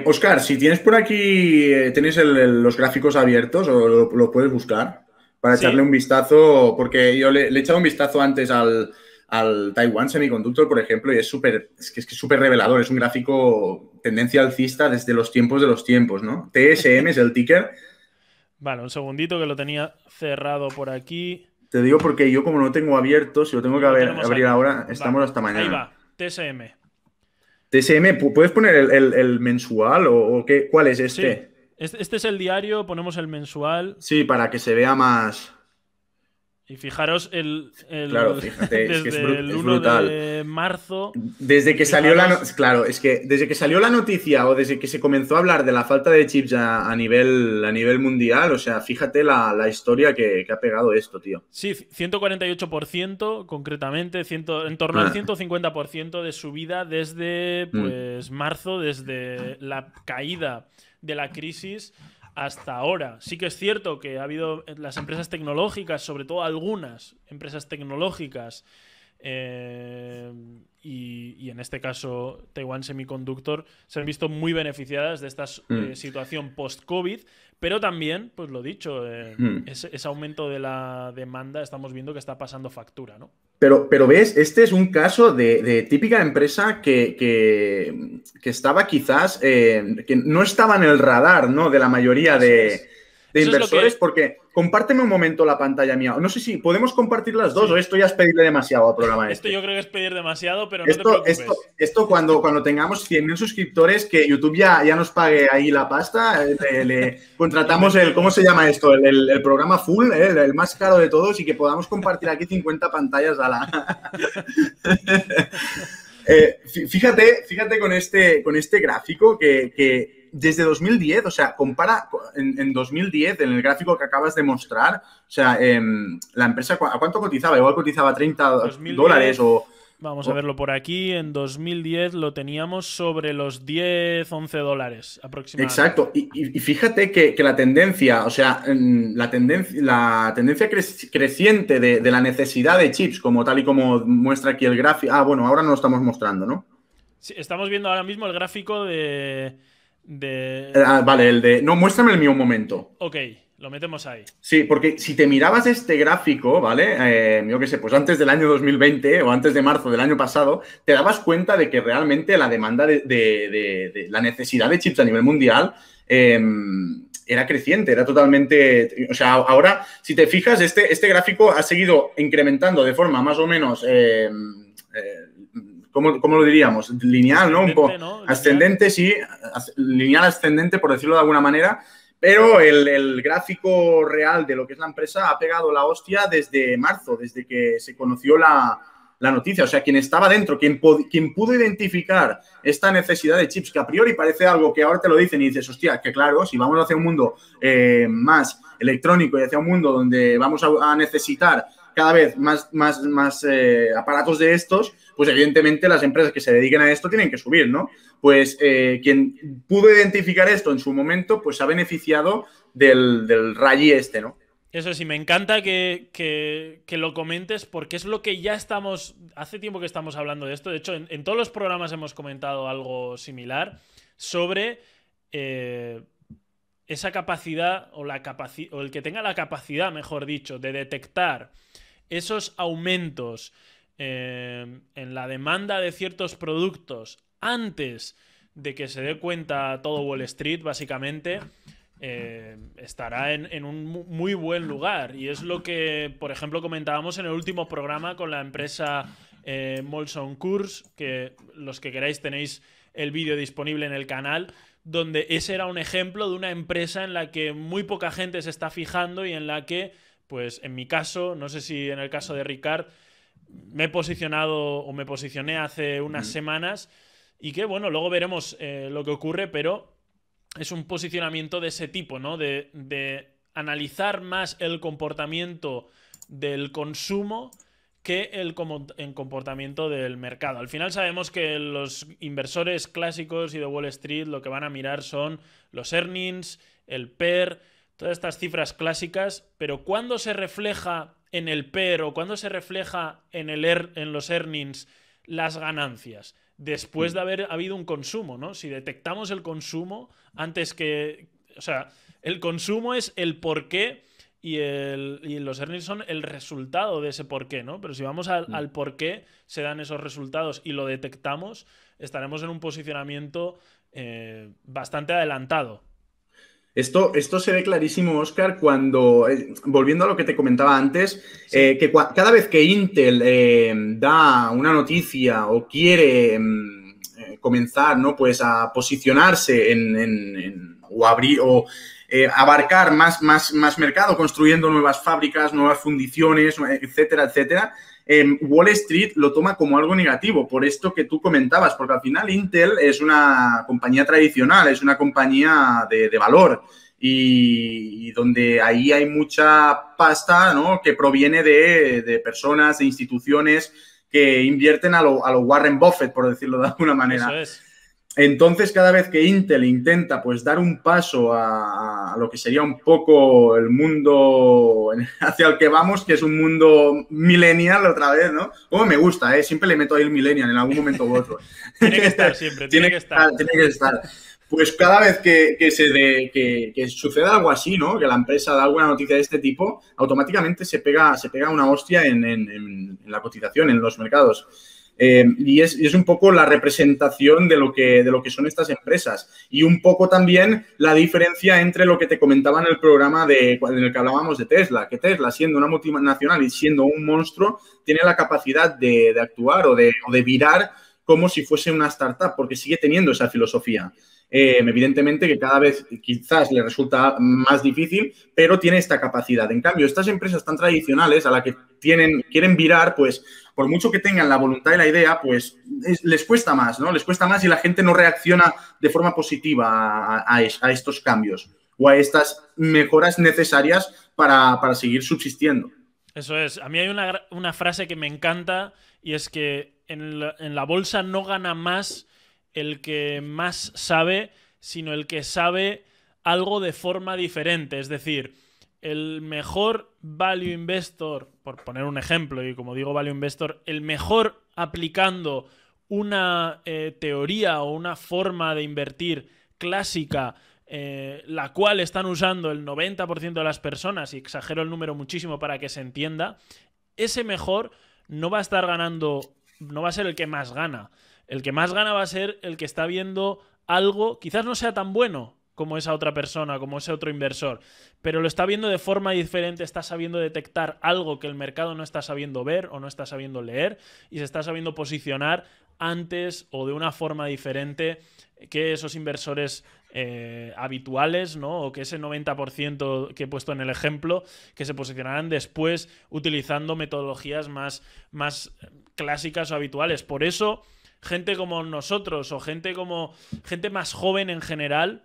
Speaker 2: Oscar, si tienes por aquí, tenéis los gráficos abiertos o lo puedes buscar para echarle un vistazo, porque yo le, he echado un vistazo antes al, al Taiwan Semiconductor, por ejemplo, y es súper es que es súper revelador, es un gráfico tendencia alcista desde los tiempos de los tiempos, ¿no? TSM es el ticker.
Speaker 1: Vale, un segundito que lo tenía cerrado por aquí.
Speaker 2: Te digo porque yo como no tengo abierto, si lo tengo que abrir ahora, estamos hasta mañana. Ahí va,
Speaker 1: TSM.
Speaker 2: TSM, ¿puedes poner el, mensual o, qué? ¿Cuál es este?
Speaker 1: Este, es el diario, ponemos el mensual.
Speaker 2: Sí, para que se vea más.
Speaker 1: Y fijaros el,
Speaker 2: claro, fíjate,
Speaker 1: desde es, que el 1 de marzo.
Speaker 2: Desde que salió la claro, es que desde que salió la noticia o desde que se comenzó a hablar de la falta de chips a, nivel, a nivel mundial, o sea, fíjate la, historia que, ha pegado esto, tío.
Speaker 1: Sí, 148% concretamente, en torno al 150% ah. de subida desde mm. pues marzo, desde la caída de la crisis hasta ahora. Sí que es cierto que ha habido las empresas tecnológicas, sobre todo algunas empresas tecnológicas, eh, y, en este caso Taiwan Semiconductor, se han visto muy beneficiadas de esta mm. eh, situación post-COVID, pero también, pues lo dicho, eh, mm. ese, aumento de la demanda estamos viendo que está pasando factura, ¿no?
Speaker 2: Pero, pero ves, este es un caso de, típica empresa que, que, estaba quizás, que no estaba en el radar, ¿no? De la mayoría de, de inversores, porque compárteme un momento la pantalla mía. No sé si podemos compartir las dos o esto ya es pedirle demasiado al programa.
Speaker 1: Esto
Speaker 2: este.
Speaker 1: yo creo que es pedir demasiado, pero no
Speaker 2: esto,
Speaker 1: te preocupes.
Speaker 2: Esto, esto, cuando, cuando tengamos 100.000 suscriptores, que YouTube ya, ya nos pague ahí la pasta, eh, le, contratamos el, ¿cómo se llama esto? El, programa full, eh, el, más caro de todos y que podamos compartir aquí 50 pantallas a la... Eh, fíjate, fíjate con este, con este gráfico que desde 2010, o sea, compara en, 2010, en el gráfico que acabas de mostrar, o sea, em, la empresa, ¿a cuánto cotizaba? Igual cotizaba 30 dólares o...
Speaker 1: Vamos a verlo por aquí. En 2010 lo teníamos sobre los 10, 11 dólares aproximadamente.
Speaker 2: Exacto. Y, fíjate que, la tendencia, o sea, la tendencia, la tendencia creciente de, la necesidad de chips, como tal y como muestra aquí el gráfico. Ah, bueno, ahora no lo estamos mostrando, ¿no?
Speaker 1: Sí, estamos viendo ahora mismo el gráfico de, de...
Speaker 2: Ah, vale, el de... No, muéstrame el mío un momento.
Speaker 1: Ok, lo metemos ahí.
Speaker 2: Sí, porque si te mirabas este gráfico, ¿vale? Eh, yo qué sé, pues antes del año 2020 o antes de marzo del año pasado, te dabas cuenta de que realmente la demanda de, la necesidad de chips a nivel mundial em, era creciente, era totalmente... O sea, ahora, si te fijas, este, este gráfico ha seguido incrementando de forma más o menos... Em, eh, ¿cómo, lo diríamos? Lineal, ¿no? Un poco ascendente, sí, lineal ascendente, por decirlo de alguna manera. Pero el, gráfico real de lo que es la empresa ha pegado la hostia desde marzo, desde que se conoció la, noticia. O sea, quien estaba dentro, quien, quien, pudo identificar esta necesidad de chips, que a priori parece algo que ahora te lo dicen y dices, hostia, que claro, si vamos hacia un mundo eh, más electrónico y hacia un mundo donde vamos a, necesitar cada vez más, más, más eh, aparatos de estos, pues evidentemente las empresas que se dediquen a esto tienen que subir, ¿no? Pues eh, quien pudo identificar esto en su momento, pues ha beneficiado del, del este, ¿no?
Speaker 1: Eso sí, me encanta que, lo comentes porque es lo que ya estamos, hace tiempo que estamos hablando de esto, de hecho en, todos los programas hemos comentado algo similar sobre eh, esa capacidad o, la o el que tenga la capacidad, mejor dicho, de detectar esos aumentos eh, en la demanda de ciertos productos antes de que se dé cuenta todo Wall Street, básicamente, eh, estará en, un muy buen lugar. Y es lo que, por ejemplo, comentábamos en el último programa con la empresa eh, Molson Coors, que los que queráis tenéis el vídeo disponible en el canal, donde ese era un ejemplo de una empresa en la que muy poca gente se está fijando y en la que, pues en mi caso, no sé si en el caso de Ricard, me he posicionado o me posicioné hace unas semanas y que, bueno, luego veremos eh, lo que ocurre, pero es un posicionamiento de ese tipo, ¿no? De, analizar más el comportamiento del consumo que el comportamiento del mercado. Al final sabemos que los inversores clásicos y de Wall Street lo que van a mirar son los earnings, el PER, todas estas cifras clásicas, pero cuando se refleja en el PER o cuando se refleja en, el er, en los earnings las ganancias, después mm. de haber habido un consumo, ¿no? Si detectamos el consumo antes que... O sea, el consumo es el por qué y, el, y los earnings son el resultado de ese por qué, ¿no? Pero si vamos al, mm. al por qué se dan esos resultados y lo detectamos, estaremos en un posicionamiento eh, bastante adelantado.
Speaker 2: Esto, esto, se ve clarísimo, Oscar, cuando, eh, volviendo a lo que te comentaba antes, eh, que cada vez que Intel da una noticia o quiere mm, comenzar ¿no? pues a posicionarse en, en, o abrir o eh, abarcar más, más, más mercado, construyendo nuevas fábricas, nuevas fundiciones, etcétera, etcétera. Wall Street lo toma como algo negativo, por esto que tú comentabas, porque al final Intel es una compañía tradicional, es una compañía de, valor y, donde ahí hay mucha pasta ¿no? que proviene de, personas, de instituciones que invierten a lo, a lo Warren Buffett, por decirlo de alguna manera. Entonces, cada vez que Intel intenta pues dar un paso a, lo que sería un poco el mundo hacia el que vamos, que es un mundo millennial otra vez, ¿no? Como me gusta, ¿eh? Siempre le meto ahí el millennial en algún momento u otro.
Speaker 1: tiene que estar siempre, tiene, que estar.
Speaker 2: Tiene que estar. Pues cada vez que, se de, que, suceda algo así, ¿no? Que la empresa da alguna noticia de este tipo, automáticamente se pega, se pega una hostia en, en la cotización, en los mercados. Eh, y, es, un poco la representación de lo, que, de lo que son estas empresas. Y un poco también la diferencia entre lo que te comentaba en el programa de, en el que hablábamos de Tesla, que Tesla, siendo una multinacional y siendo un monstruo, tiene la capacidad de, actuar o de, de virar como si fuese una startup, porque sigue teniendo esa filosofía. Eh, evidentemente que cada vez quizás le resulta más difícil, pero tiene esta capacidad. En cambio, estas empresas tan tradicionales a las que tienen, quieren virar, pues por mucho que tengan la voluntad y la idea, pues les cuesta más, ¿no? Les cuesta más y la gente no reacciona de forma positiva a, estos cambios o a estas mejoras necesarias para, seguir subsistiendo.
Speaker 1: Eso es. A mí hay una, frase que me encanta y es que en la bolsa no gana más el que más sabe, sino el que sabe algo de forma diferente. Es decir, el mejor value investor, por poner un ejemplo, y como digo value investor, el mejor aplicando una eh, teoría o una forma de invertir clásica, eh, la cual están usando el 90% de las personas, y exagero el número muchísimo para que se entienda, ese mejor no va a estar ganando, no va a ser el que más gana, el que más gana va a ser el que está viendo algo, quizás no sea tan bueno como esa otra persona, como ese otro inversor, pero lo está viendo de forma diferente, está sabiendo detectar algo que el mercado no está sabiendo ver o no está sabiendo leer y se está sabiendo posicionar antes o de una forma diferente que esos inversores eh, habituales, ¿no? O que ese 90% que he puesto en el ejemplo, que se posicionarán después utilizando metodologías más, más clásicas o habituales. Por eso gente como nosotros o gente como gente más joven en general,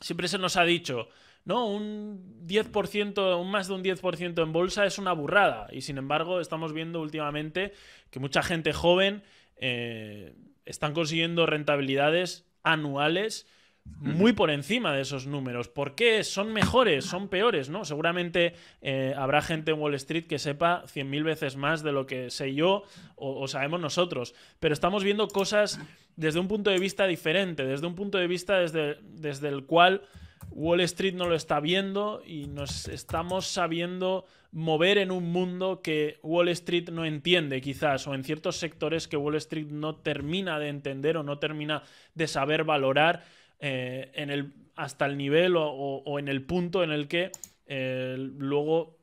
Speaker 1: siempre se nos ha dicho, no, un 10%, un más de un 10% en bolsa es una burrada. Y sin embargo, estamos viendo últimamente que mucha gente joven eh, están consiguiendo rentabilidades anuales muy por encima de esos números. ¿Por qué? ¿Son mejores? ¿Son peores? ¿no? Seguramente eh, habrá gente en Wall Street que sepa 100.000 veces más de lo que sé yo o, sabemos nosotros. Pero estamos viendo cosas desde un punto de vista diferente, desde un punto de vista desde, desde el cual Wall Street no lo está viendo y nos estamos sabiendo mover en un mundo que Wall Street no entiende quizás o en ciertos sectores que Wall Street no termina de entender o no termina de saber valorar eh, en el, hasta el nivel o, en el punto en el que eh, luego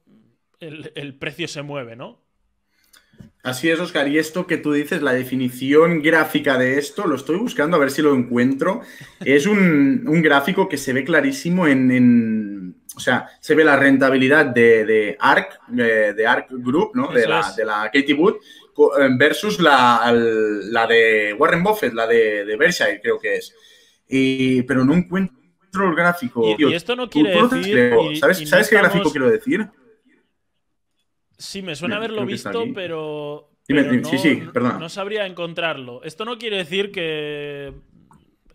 Speaker 1: el, precio se mueve, ¿no?
Speaker 2: Así es, Oscar. Y esto que tú dices, la definición gráfica de esto, lo estoy buscando a ver si lo encuentro. Es un, gráfico que se ve clarísimo en, o sea, se ve la rentabilidad de, ARC, de, ARC Group, ¿no? De la, de la, Katie Wood, versus la, la, de Warren Buffett, la de, de Berkshire, creo que es pero no encuentro el gráfico.
Speaker 1: Y, esto no quiere decir...
Speaker 2: ¿Sabes, qué gráfico quiero decir?
Speaker 1: Sí, me suena haberlo visto, pero.
Speaker 2: sí, sí, perdón.
Speaker 1: No sabría encontrarlo. Esto no quiere decir que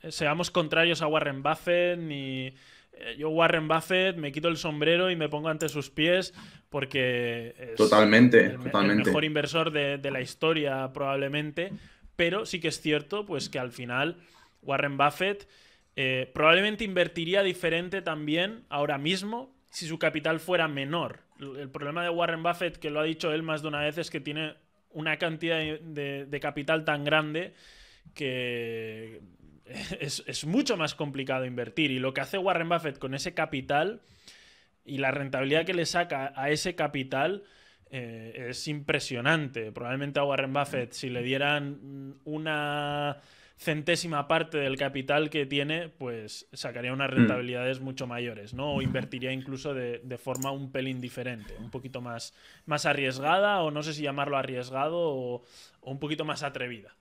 Speaker 1: seamos contrarios a Warren Buffett ni. Eh, yo, Warren Buffett, me quito el sombrero y me pongo ante sus pies porque es
Speaker 2: totalmente,
Speaker 1: el,
Speaker 2: totalmente.
Speaker 1: el mejor inversor de, de, la historia, probablemente. Pero sí que es cierto, pues que al final Warren Buffett eh, probablemente invertiría diferente también ahora mismo si su capital fuera menor. El problema de Warren Buffett, que lo ha dicho él más de una vez, es que tiene una cantidad de, capital tan grande que es, mucho más complicado invertir. Y lo que hace Warren Buffett con ese capital y la rentabilidad que le saca a ese capital eh, es impresionante. Probablemente a Warren Buffett, si le dieran una centésima parte del capital que tiene, pues sacaría unas mm. rentabilidades mucho mayores, ¿no? O invertiría incluso de, forma un pelín diferente, un poquito más, más arriesgada, o no sé si llamarlo arriesgado, o, un poquito más atrevida.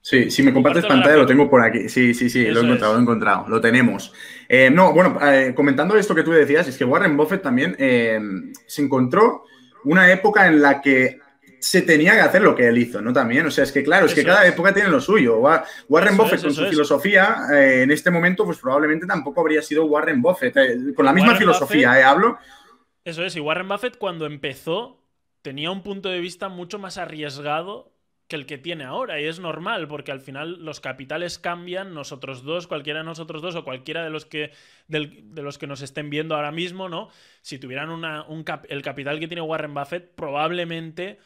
Speaker 2: Sí, si me compartes pantalla lo tengo por aquí. Sí, sí, sí, lo he encontrado, lo he encontrado, lo tenemos. Eh, no, bueno, eh, comentando esto que tú decías, es que Warren Buffett también eh, se encontró una época en la que se tenía que hacer lo que él hizo, ¿no? También, o sea, es que claro, es que cada época tiene lo suyo. Warren Buffett con su filosofía, eh, en este momento, pues probablemente tampoco habría sido Warren Buffett, eh, con la misma filosofía, ¿eh? Hablo.
Speaker 1: Eso es, y Warren Buffett cuando empezó tenía un punto de vista mucho más arriesgado que el que tiene ahora, y es normal, porque al final los capitales cambian, nosotros dos, cualquiera de nosotros dos, o cualquiera de los que, de los que nos estén viendo ahora mismo, ¿no? Si tuvieran una, un el capital que tiene Warren Buffett, probablemente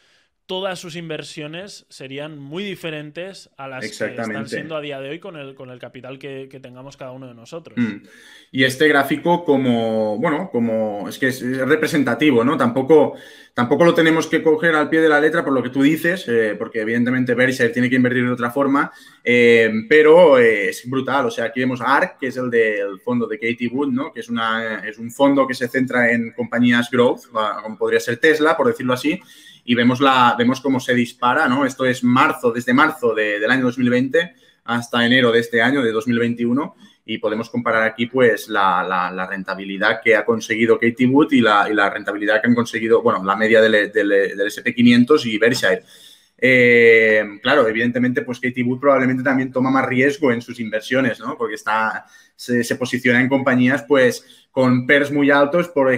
Speaker 1: todas sus inversiones serían muy diferentes a las que están siendo a día de hoy con el, con el capital que, tengamos cada uno de nosotros.
Speaker 2: Mm. Y este gráfico como, bueno, como es que es representativo, ¿no? Tampoco, tampoco lo tenemos que coger al pie de la letra por lo que tú dices, eh, porque evidentemente Berkshire tiene que invertir de otra forma, eh, pero eh, es brutal. O sea, aquí vemos ARK, que es el del fondo de Katie Wood, ¿no? Que es, una, es un fondo que se centra en compañías growth, como podría ser Tesla, por decirlo así, y vemos, la, vemos cómo se dispara, ¿no? Esto es marzo, desde marzo del año 2020 hasta enero de este año, de 2021, y podemos comparar aquí pues la, la, rentabilidad que ha conseguido Katie Wood y la, y la, rentabilidad que han conseguido, bueno, la media del, del, del SP500 y Berkshire. Eh, claro, evidentemente, pues Katie Wood probablemente también toma más riesgo en sus inversiones, ¿no? Porque está, se, posiciona en compañías, pues, con PERS muy altos por,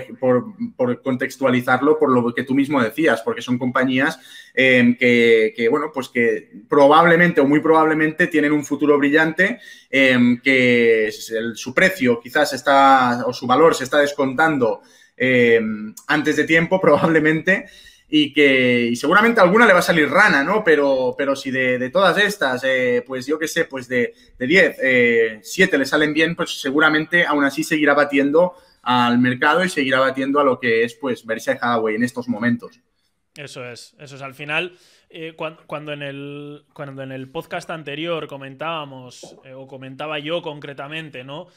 Speaker 2: por, contextualizarlo por lo que tú mismo decías, porque son compañías em, que, bueno, pues que probablemente o muy probablemente tienen un futuro brillante, em, que su precio quizás está, o su valor se está descontando em, antes de tiempo probablemente, y que seguramente alguna le va a salir rana, ¿no? Pero, pero si de, todas estas, eh, pues yo qué sé, pues de, 10, 7 eh, le salen bien, pues seguramente aún así seguirá batiendo al mercado y seguirá batiendo a lo que es pues Berkshire Hathaway en estos momentos.
Speaker 1: Eso es, eso es. Al final, eh, cuando, en el, cuando en el podcast anterior comentábamos, o comentaba yo concretamente, ¿no?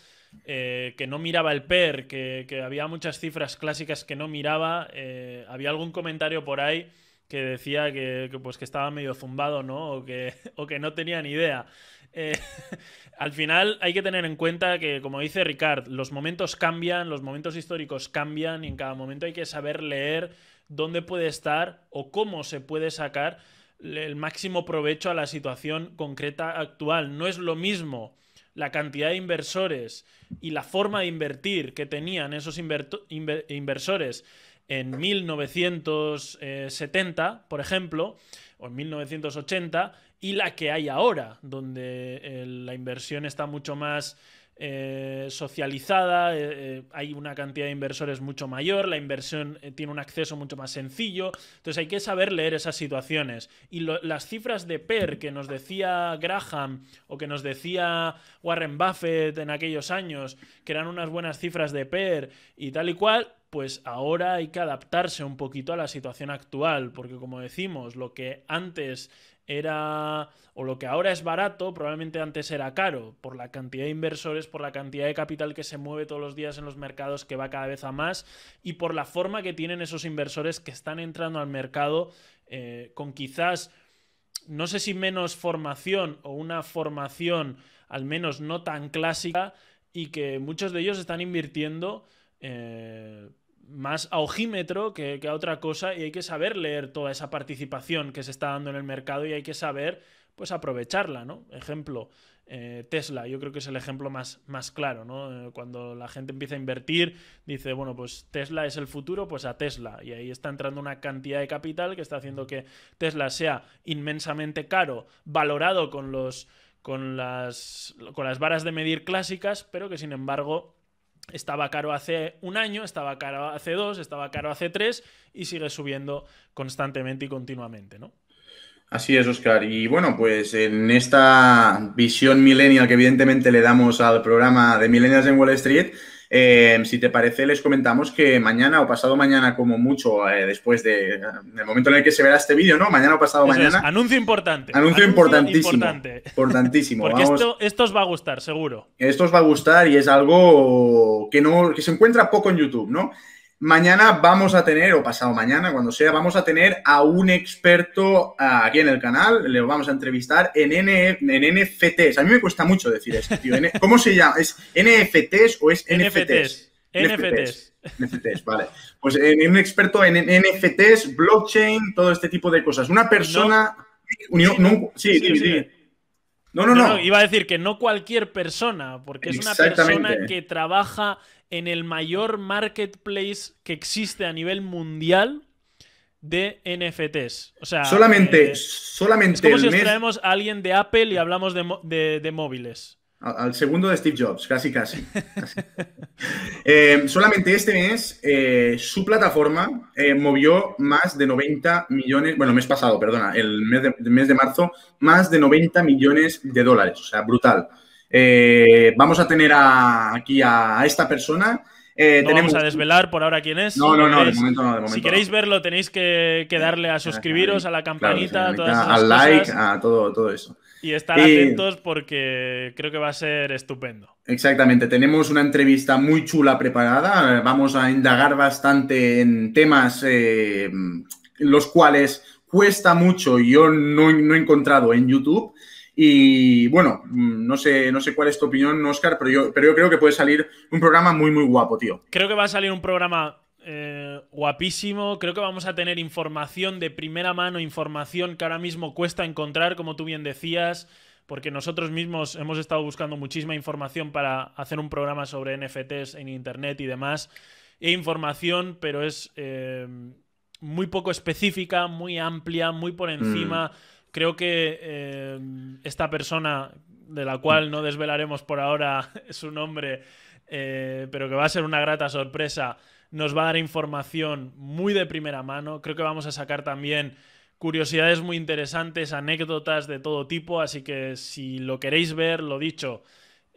Speaker 1: Eh, que no miraba el PER, que, había muchas cifras clásicas que no miraba. Eh, había algún comentario por ahí que decía que, pues, que estaba medio zumbado, ¿no? O que, o que no tenía ni idea. Eh, al final hay que tener en cuenta que, como dice Ricard, los momentos cambian, los momentos históricos cambian y en cada momento hay que saber leer dónde puede estar o cómo se puede sacar el máximo provecho a la situación concreta actual. No es lo mismo la cantidad de inversores y la forma de invertir que tenían esos inversores en 1970, por ejemplo, o en 1980, y la que hay ahora, donde eh, la inversión está mucho más eh, socializada, eh, eh, hay una cantidad de inversores mucho mayor, la inversión tiene un acceso mucho más sencillo, entonces hay que saber leer esas situaciones. Y las cifras de PER que nos decía Graham o que nos decía Warren Buffett en aquellos años, que eran unas buenas cifras de PER y tal y cual, pues ahora hay que adaptarse un poquito a la situación actual, porque como decimos, lo que antes era, o lo que ahora es barato, probablemente antes era caro, por la cantidad de inversores, por la cantidad de capital que se mueve todos los días en los mercados, que va cada vez a más, y por la forma que tienen esos inversores que están entrando al mercado eh, con quizás, no sé si menos formación o una formación al menos no tan clásica, y que muchos de ellos están invirtiendo. Eh, más a ojímetro que, a otra cosa y hay que saber leer toda esa participación que se está dando en el mercado y hay que saber pues aprovecharla, ¿no? Ejemplo, eh, Tesla, yo creo que es el ejemplo más, más claro, ¿no? Eh, cuando la gente empieza a invertir, dice, bueno, pues Tesla es el futuro, pues a Tesla. Y ahí está entrando una cantidad de capital que está haciendo que Tesla sea inmensamente caro, valorado con los con las, con las varas de medir clásicas, pero que sin embargo estaba caro hace un año, estaba caro hace dos, estaba caro hace tres y sigue subiendo constantemente y continuamente, ¿no?
Speaker 2: Así es, Oscar. Y bueno, pues en esta visión millennial que evidentemente le damos al programa de Millennials en Wall Street, eh, si te parece, les comentamos que mañana o pasado mañana, como mucho, eh, después de, del momento en el que se verá este vídeo, ¿no? Mañana o pasado mañana.
Speaker 1: Anuncio importante.
Speaker 2: Anuncio, importantísimo. Importantísimo.
Speaker 1: Porque esto, esto, os va a gustar, seguro.
Speaker 2: Esto os va a gustar y es algo que, no, que se encuentra poco en YouTube, ¿no? Mañana vamos a tener, o pasado mañana, cuando sea, vamos a tener a un experto ah, aquí en el canal, le vamos a entrevistar en, N, en NFTs. A mí me cuesta mucho decir esto, tío. ¿Cómo se llama? ¿Es NFTs o es NFTs?
Speaker 1: NFTs.
Speaker 2: NFTs, vale. Pues en, un experto en NFTs, blockchain, todo este tipo de cosas. Una persona... sí, sí, sí,
Speaker 1: No, no, no, Iba a decir que no cualquier persona, porque es una persona que trabaja en el mayor marketplace que existe a nivel mundial de NFTs. O sea,
Speaker 2: solamente, eh, solamente. Es
Speaker 1: como si traemos a alguien de Apple y hablamos de, móviles.
Speaker 2: Al, segundo de Steve Jobs, casi, casi. Eh, solamente este mes, eh, su plataforma movió más de 90 millones, bueno, mes pasado, perdona, el mes de, mes de marzo, más de 90 millones de dólares. O sea, brutal. Eh, vamos a tener aquí a, esta persona.
Speaker 1: Eh, vamos a desvelar por ahora quién es.
Speaker 2: No, no, no, de momento no. De momento
Speaker 1: si queréis verlo, tenéis que, darle a suscribiros, a la campanita,
Speaker 2: al like, a todo, todo eso.
Speaker 1: Y estar atentos porque creo que va a ser estupendo.
Speaker 2: Exactamente, tenemos una entrevista muy chula preparada. Vamos a indagar bastante en temas eh, los cuales cuesta mucho y yo no, no he encontrado en YouTube. Y bueno, mm, no sé, no sé cuál es tu opinión, Oscar, pero yo, pero yo creo que puede salir un programa muy, muy guapo, tío.
Speaker 1: Creo que va a salir un programa eh, guapísimo. Creo que vamos a tener información de primera mano, información que ahora mismo cuesta encontrar, como tú bien decías, porque nosotros mismos hemos estado buscando muchísima información para hacer un programa sobre NFTs en Internet y demás. E información, pero es eh, muy poco específica, muy amplia, muy por encima. Mm creo que eh, esta persona, de la cual no desvelaremos por ahora su nombre, eh, pero que va a ser una grata sorpresa, nos va a dar información muy de primera mano. Creo que vamos a sacar también curiosidades muy interesantes, anécdotas de todo tipo, así que si lo queréis ver, lo dicho,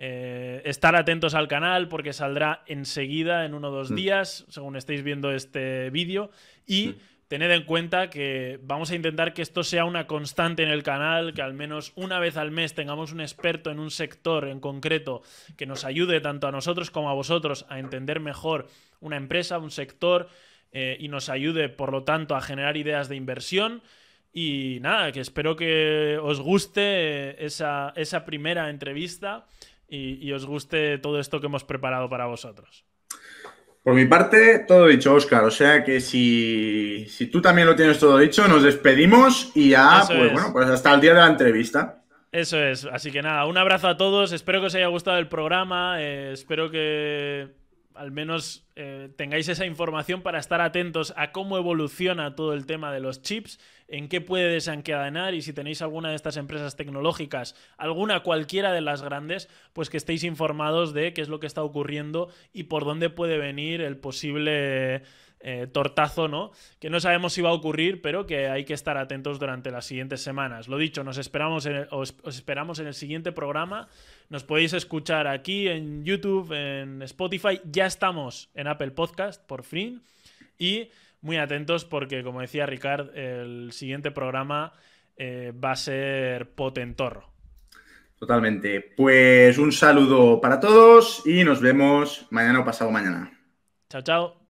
Speaker 1: eh, estar atentos al canal porque saldrá enseguida, en uno o dos mm. días, según estéis viendo este vídeo. Y tened en cuenta que vamos a intentar que esto sea una constante en el canal, que al menos una vez al mes tengamos un experto en un sector en concreto que nos ayude tanto a nosotros como a vosotros a entender mejor una empresa, un sector eh, y nos ayude, por lo tanto, a generar ideas de inversión. Y nada, que espero que os guste esa, primera entrevista y os guste todo esto que hemos preparado para vosotros.
Speaker 2: Por mi parte, todo dicho, Oscar. O sea que si, tú también lo tienes todo dicho, nos despedimos y ya, pues bueno, pues hasta el día de la entrevista.
Speaker 1: Eso es. Así que nada, un abrazo a todos. Espero que os haya gustado el programa. Eh, espero que al menos eh, tengáis esa información para estar atentos a cómo evoluciona todo el tema de los chips, en qué puede desencadenar y si tenéis alguna de estas empresas tecnológicas, alguna cualquiera de las grandes, pues que estéis informados de qué es lo que está ocurriendo y por dónde puede venir el posible eh, tortazo, ¿no? Que no sabemos si va a ocurrir, pero que hay que estar atentos durante las siguientes semanas. Lo dicho, nos esperamos os, esperamos en el siguiente programa. Nos podéis escuchar aquí en YouTube, en Spotify. Ya estamos en Apple Podcast, por fin. Y muy atentos porque, como decía Ricard, el siguiente programa eh, va a ser potentorro.
Speaker 2: Totalmente. Pues un saludo para todos y nos vemos mañana o pasado mañana.
Speaker 1: Chao, chao.